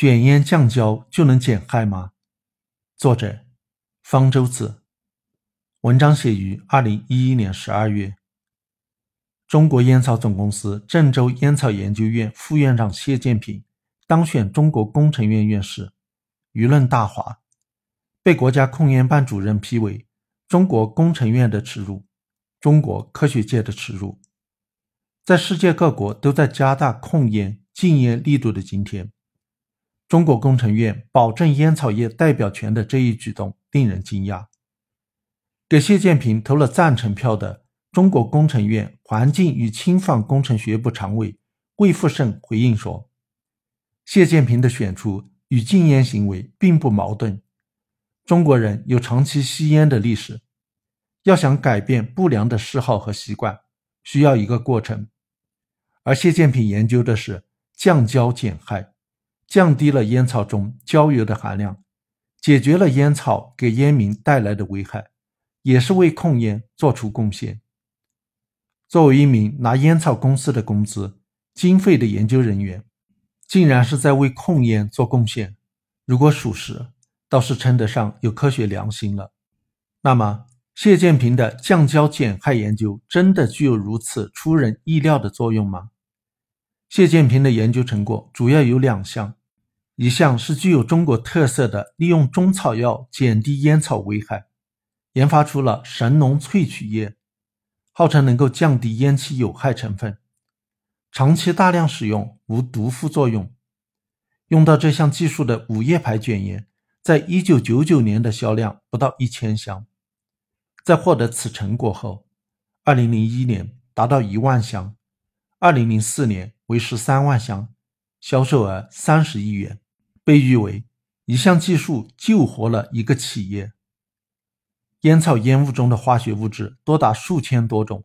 卷烟降焦就能减害吗？作者：方舟子。文章写于二零一一年十二月。中国烟草总公司郑州烟草研究院副院长谢建平当选中国工程院院士，舆论大哗，被国家控烟办主任批为中国工程院的耻辱，中国科学界的耻辱。在世界各国都在加大控烟禁烟力度的今天。中国工程院保证烟草业代表权的这一举动令人惊讶。给谢建平投了赞成票的中国工程院环境与轻放工程学部常委魏富盛回应说：“谢建平的选出与禁烟行为并不矛盾。中国人有长期吸烟的历史，要想改变不良的嗜好和习惯，需要一个过程。而谢建平研究的是降焦减害。”降低了烟草中焦油的含量，解决了烟草给烟民带来的危害，也是为控烟做出贡献。作为一名拿烟草公司的工资、经费的研究人员，竟然是在为控烟做贡献，如果属实，倒是称得上有科学良心了。那么，谢建平的降焦减害研究真的具有如此出人意料的作用吗？谢建平的研究成果主要有两项。一项是具有中国特色的，利用中草药减低烟草危害，研发出了神农萃取液，号称能够降低烟气有害成分，长期大量使用无毒副作用。用到这项技术的午夜牌卷烟，在一九九九年的销量不到一千箱，在获得此成果后，二零零一年达到一万箱，二零零四年为十三万箱，销售额三十亿元。被誉为一项技术救活了一个企业。烟草烟雾中的化学物质多达数千多种，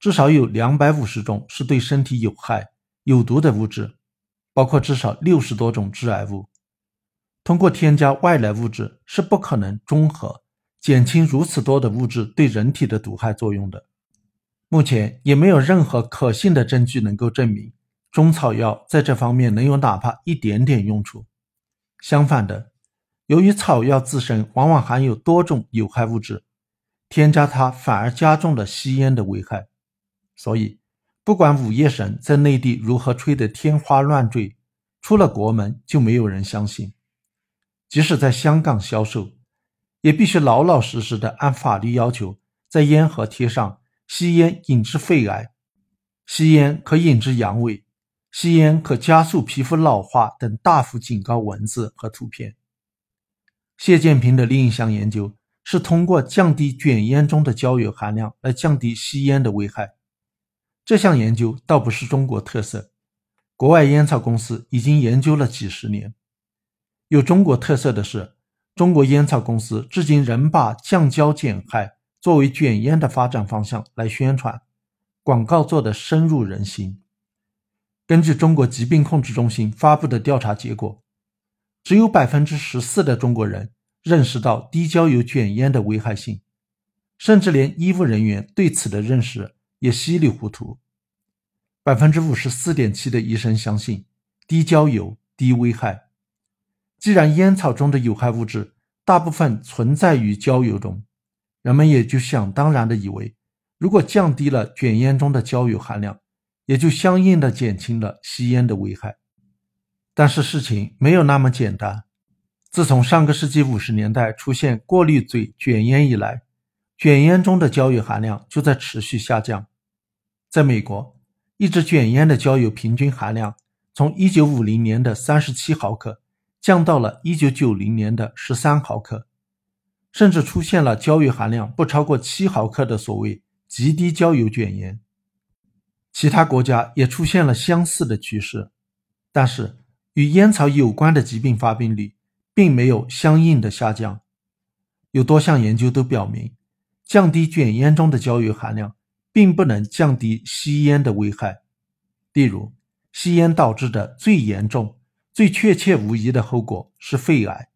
至少有两百五十种是对身体有害、有毒的物质，包括至少六十多种致癌物。通过添加外来物质是不可能中和、减轻如此多的物质对人体的毒害作用的。目前也没有任何可信的证据能够证明中草药在这方面能有哪怕一点点用处。相反的，由于草药自身往往含有多种有害物质，添加它反而加重了吸烟的危害。所以，不管午夜神在内地如何吹得天花乱坠，出了国门就没有人相信。即使在香港销售，也必须老老实实的按法律要求，在烟盒贴上“吸烟引致肺癌”“吸烟可引致阳痿”。吸烟可加速皮肤老化等大幅警告文字和图片。谢建平的另一项研究是通过降低卷烟中的焦油含量来降低吸烟的危害。这项研究倒不是中国特色，国外烟草公司已经研究了几十年。有中国特色的是，中国烟草公司至今仍把降焦减害作为卷烟的发展方向来宣传，广告做得深入人心。根据中国疾病控制中心发布的调查结果，只有百分之十四的中国人认识到低焦油卷烟的危害性，甚至连医务人员对此的认识也稀里糊涂。百分之五十四点七的医生相信低焦油低危害。既然烟草中的有害物质大部分存在于焦油中，人们也就想当然的以为，如果降低了卷烟中的焦油含量，也就相应的减轻了吸烟的危害，但是事情没有那么简单。自从上个世纪五十年代出现过滤嘴卷烟以来，卷烟中的焦油含量就在持续下降。在美国，一支卷烟的焦油平均含量从一九五零年的三十七毫克降到了一九九零年的十三毫克，甚至出现了焦油含量不超过七毫克的所谓极低焦油卷烟。其他国家也出现了相似的趋势，但是与烟草有关的疾病发病率并没有相应的下降。有多项研究都表明，降低卷烟中的焦油含量并不能降低吸烟的危害。例如，吸烟导致的最严重、最确切无疑的后果是肺癌，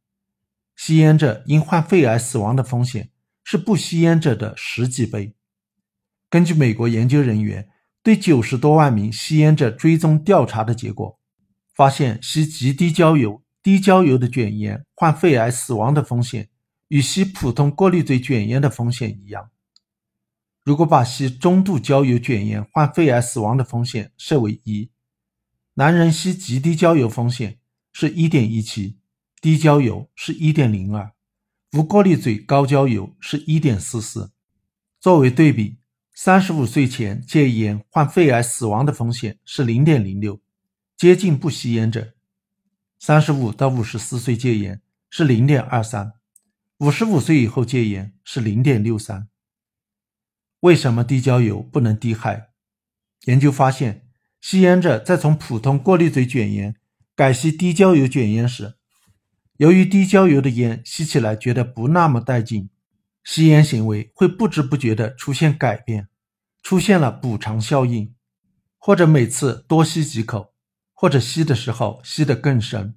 吸烟者因患肺癌死亡的风险是不吸烟者的十几倍。根据美国研究人员。对九十多万名吸烟者追踪调查的结果，发现吸极低焦油低焦油的卷烟患肺癌死亡的风险与吸普通过滤嘴卷烟的风险一样。如果把吸中度焦油卷烟患肺癌死亡的风险设为一，男人吸极低焦油风险是一点一七，低焦油是一点零二，无过滤嘴高焦油是一点四四。作为对比，三十五岁前戒烟患肺癌死亡的风险是零点零六，接近不吸烟者；三十五到五十四岁戒烟是零点二三，五十五岁以后戒烟是零点六三。为什么低焦油不能低害？研究发现，吸烟者在从普通过滤嘴卷烟改吸低焦油卷烟时，由于低焦油的烟吸起来觉得不那么带劲，吸烟行为会不知不觉地出现改变，出现了补偿效应，或者每次多吸几口，或者吸的时候吸得更深，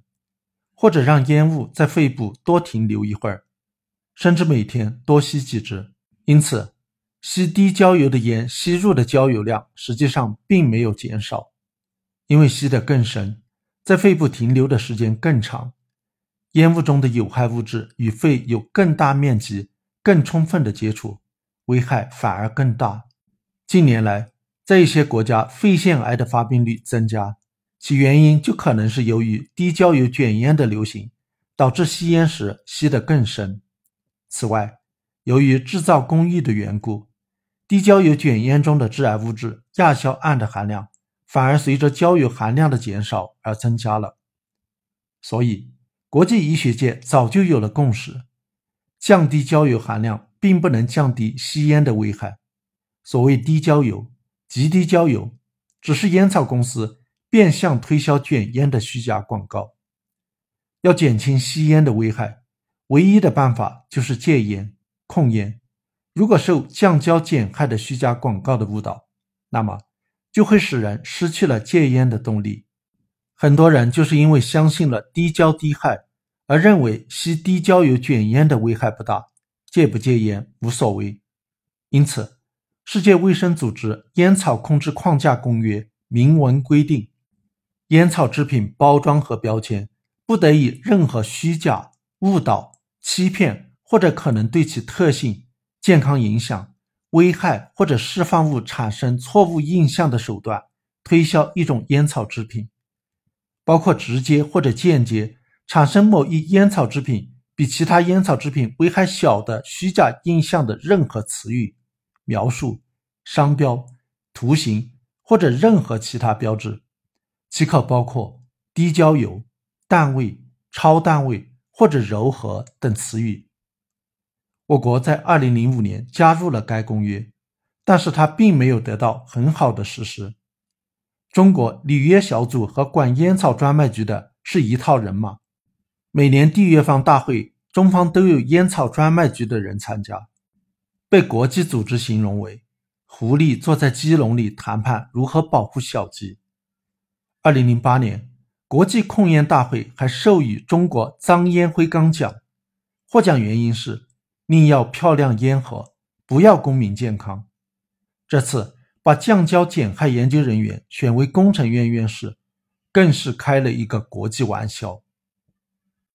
或者让烟雾在肺部多停留一会儿，甚至每天多吸几支。因此。吸低焦油的烟，吸入的焦油量实际上并没有减少，因为吸得更深，在肺部停留的时间更长，烟雾中的有害物质与肺有更大面积、更充分的接触，危害反而更大。近年来，在一些国家，肺腺癌的发病率增加，其原因就可能是由于低焦油卷烟的流行，导致吸烟时吸得更深。此外，由于制造工艺的缘故，低焦油卷烟中的致癌物质亚硝胺的含量，反而随着焦油含量的减少而增加了。所以，国际医学界早就有了共识：降低焦油含量并不能降低吸烟的危害。所谓低焦油、极低焦油，只是烟草公司变相推销卷烟的虚假广告。要减轻吸烟的危害，唯一的办法就是戒烟、控烟。如果受降焦减害的虚假广告的误导，那么就会使人失去了戒烟的动力。很多人就是因为相信了低焦低害，而认为吸低焦油卷烟的危害不大，戒不戒烟无所谓。因此，世界卫生组织《烟草控制框架公约》明文规定，烟草制品包装和标签不得以任何虚假、误导、欺骗或者可能对其特性。健康影响、危害或者释放物产生错误印象的手段推销一种烟草制品，包括直接或者间接产生某一烟草制品比其他烟草制品危害小的虚假印象的任何词语、描述、商标、图形或者任何其他标志，即可包括低焦油、淡味、超淡味或者柔和等词语。我国在二零零五年加入了该公约，但是它并没有得到很好的实施。中国履约小组和管烟草专卖局的是一套人马，每年缔约方大会，中方都有烟草专卖局的人参加，被国际组织形容为“狐狸坐在鸡笼里谈判如何保护小鸡”。二零零八年，国际控烟大会还授予中国脏烟灰缸奖，获奖原因是。宁要漂亮烟盒，不要公民健康。这次把降焦减害研究人员选为工程院院士，更是开了一个国际玩笑。